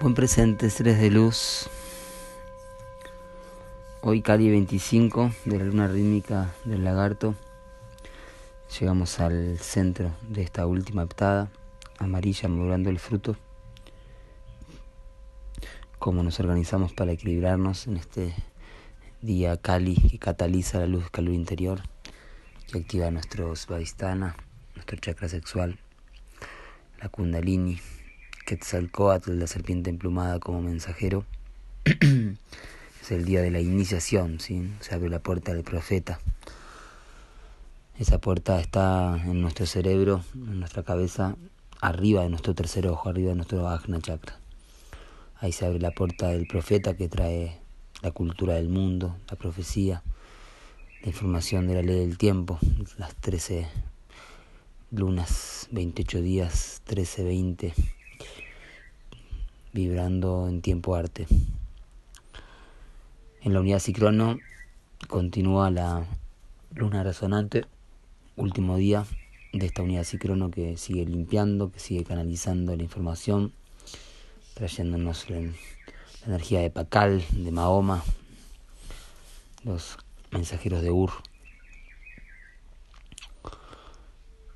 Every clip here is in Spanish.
Buen presente, seres de luz. Hoy Cali 25 de la luna rítmica del lagarto. Llegamos al centro de esta última heptada, amarilla madurando el fruto. Cómo nos organizamos para equilibrarnos en este día Cali que cataliza la luz calor interior, que activa nuestro svadhisthana, nuestro chakra sexual, la kundalini, Quetzalcoatl, la serpiente emplumada como mensajero. es el día de la iniciación, ¿sí? se abre la puerta del profeta. Esa puerta está en nuestro cerebro, en nuestra cabeza, arriba de nuestro tercer ojo, arriba de nuestro Ajna Chakra. Ahí se abre la puerta del profeta que trae la cultura del mundo, la profecía, la información de la ley del tiempo, las 13 lunas, 28 días, 13, 20 vibrando en tiempo arte. En la unidad Cicrono continúa la luna resonante, último día de esta unidad Cicrono que sigue limpiando, que sigue canalizando la información, trayéndonos la, energía de Pacal, de Mahoma, los mensajeros de Ur,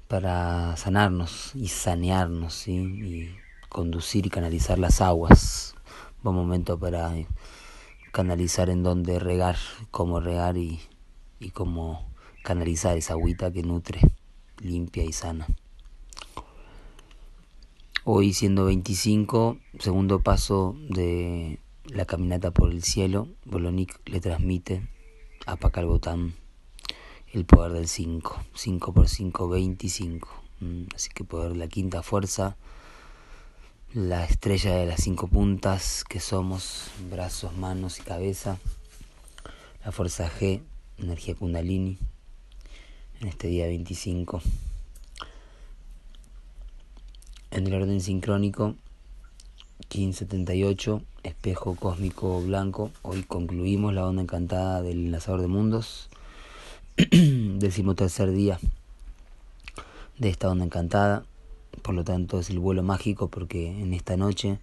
para sanarnos y sanearnos, ¿sí? y conducir y canalizar las aguas. Buen momento para canalizar en dónde regar, cómo regar y, y cómo canalizar esa agüita que nutre, limpia y sana. Hoy siendo 25, segundo paso de la caminata por el cielo, Bolonic le transmite a Pacal Botán el poder del 5, 5 por 5, 25. Mm, así que poder la quinta fuerza la estrella de las cinco puntas que somos, brazos, manos y cabeza, la fuerza G, energía kundalini, en este día 25. En el orden sincrónico, 1578, espejo cósmico blanco, hoy concluimos la onda encantada del enlazador de mundos, tercer día de esta onda encantada por lo tanto es el vuelo mágico porque en esta noche,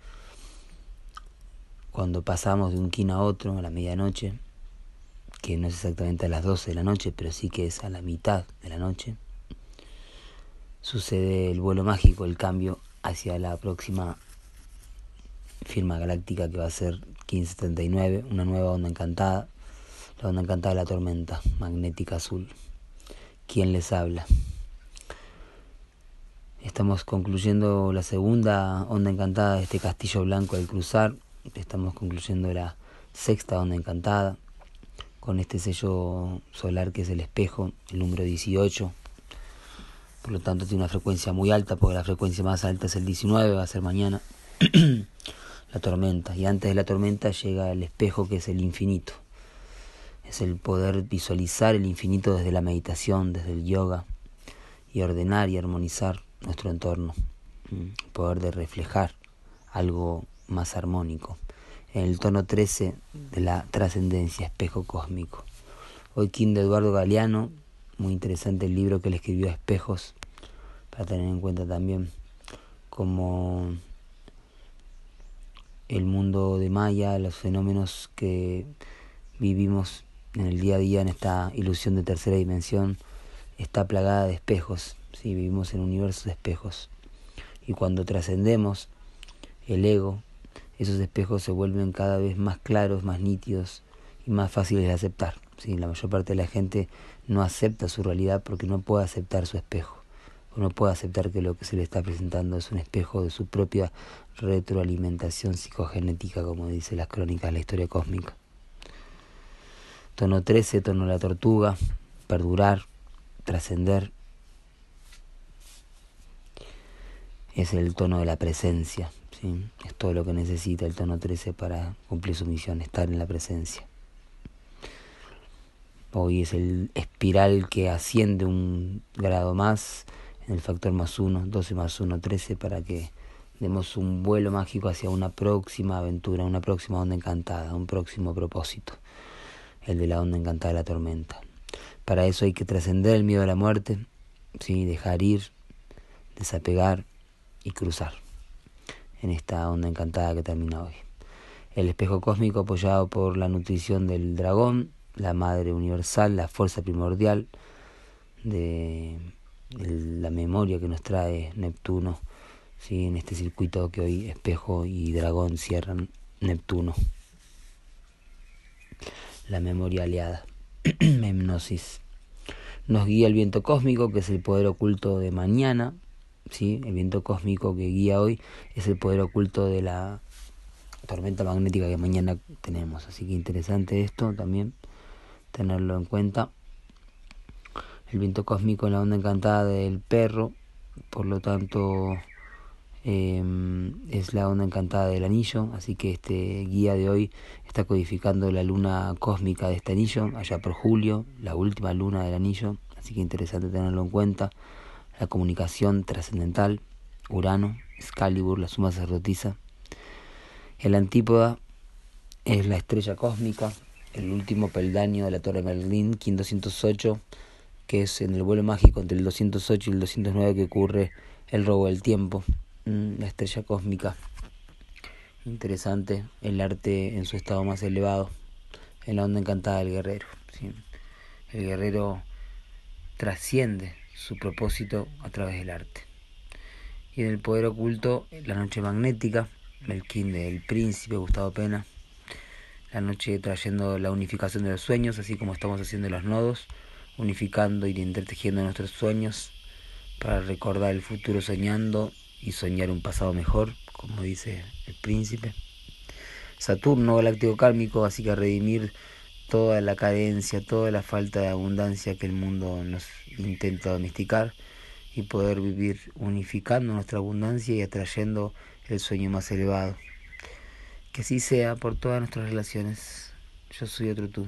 cuando pasamos de un kin a otro a la medianoche, que no es exactamente a las 12 de la noche, pero sí que es a la mitad de la noche, sucede el vuelo mágico, el cambio hacia la próxima firma galáctica que va a ser 1579, una nueva onda encantada, la onda encantada de la tormenta magnética azul. ¿Quién les habla? Estamos concluyendo la segunda onda encantada de este castillo blanco al cruzar. Estamos concluyendo la sexta onda encantada con este sello solar que es el espejo, el número 18. Por lo tanto tiene una frecuencia muy alta porque la frecuencia más alta es el 19, va a ser mañana. la tormenta. Y antes de la tormenta llega el espejo que es el infinito. Es el poder visualizar el infinito desde la meditación, desde el yoga y ordenar y armonizar nuestro entorno, mm, poder de reflejar algo más armónico. En el tono 13 de la trascendencia, espejo cósmico. Hoy Kim de Eduardo Galeano, muy interesante el libro que le escribió Espejos, para tener en cuenta también como el mundo de Maya, los fenómenos que vivimos en el día a día en esta ilusión de tercera dimensión, está plagada de espejos ¿sí? vivimos en un universo de espejos. Y cuando trascendemos el ego, esos espejos se vuelven cada vez más claros, más nítidos y más fáciles de aceptar. ¿sí? La mayor parte de la gente no acepta su realidad porque no puede aceptar su espejo. O no puede aceptar que lo que se le está presentando es un espejo de su propia retroalimentación psicogenética, como dice las crónicas de la historia cósmica. Tono 13, tono la tortuga, perdurar, trascender, es el tono de la presencia, ¿sí? es todo lo que necesita el tono 13 para cumplir su misión, estar en la presencia. Hoy es el espiral que asciende un grado más en el factor más 1, 12 más 1, 13, para que demos un vuelo mágico hacia una próxima aventura, una próxima onda encantada, un próximo propósito, el de la onda encantada de la tormenta. Para eso hay que trascender el miedo a la muerte, ¿sí? dejar ir, desapegar, y cruzar. en esta onda encantada que termina hoy. El espejo cósmico apoyado por la nutrición del dragón, la madre universal, la fuerza primordial de la memoria que nos trae Neptuno, ¿sí? en este circuito que hoy espejo y dragón cierran Neptuno. La memoria aliada, memnosis. Nos guía el viento cósmico, que es el poder oculto de mañana, ¿sí? El viento cósmico que guía hoy es el poder oculto de la tormenta magnética que mañana tenemos. Así que interesante esto también, tenerlo en cuenta. El viento cósmico en la onda encantada del perro, por lo tanto em, es la onda encantada del anillo, así que este guía de hoy está codificando la luna cósmica de este anillo, allá por julio, la última luna del anillo, así que interesante tenerlo en cuenta la comunicación trascendental, Urano, Excalibur, la suma sacerdotisa. El antípoda es la estrella cósmica, el último peldaño de la Torre Merlín, King 208, que es en el vuelo mágico entre el 208 y el 209 que ocurre el robo del tiempo, mm, la estrella cósmica. Interesante el arte en su estado más elevado, en la onda encantada del guerrero. El guerrero trasciende su propósito a través del arte. Y en el poder oculto, la noche magnética, el king del príncipe Gustavo Pena, la noche trayendo la unificación de los sueños, así como estamos haciendo los nodos, unificando y entretejiendo nuestros sueños para recordar el futuro soñando y soñar un pasado mejor, como dice el príncipe. Saturno galáctico kármico, así que redimir toda la carencia, toda la falta de abundancia que el mundo nos intenta domesticar y poder vivir unificando nuestra abundancia y atrayendo el sueño más elevado. Que así sea por todas nuestras relaciones. Yo soy otro tú.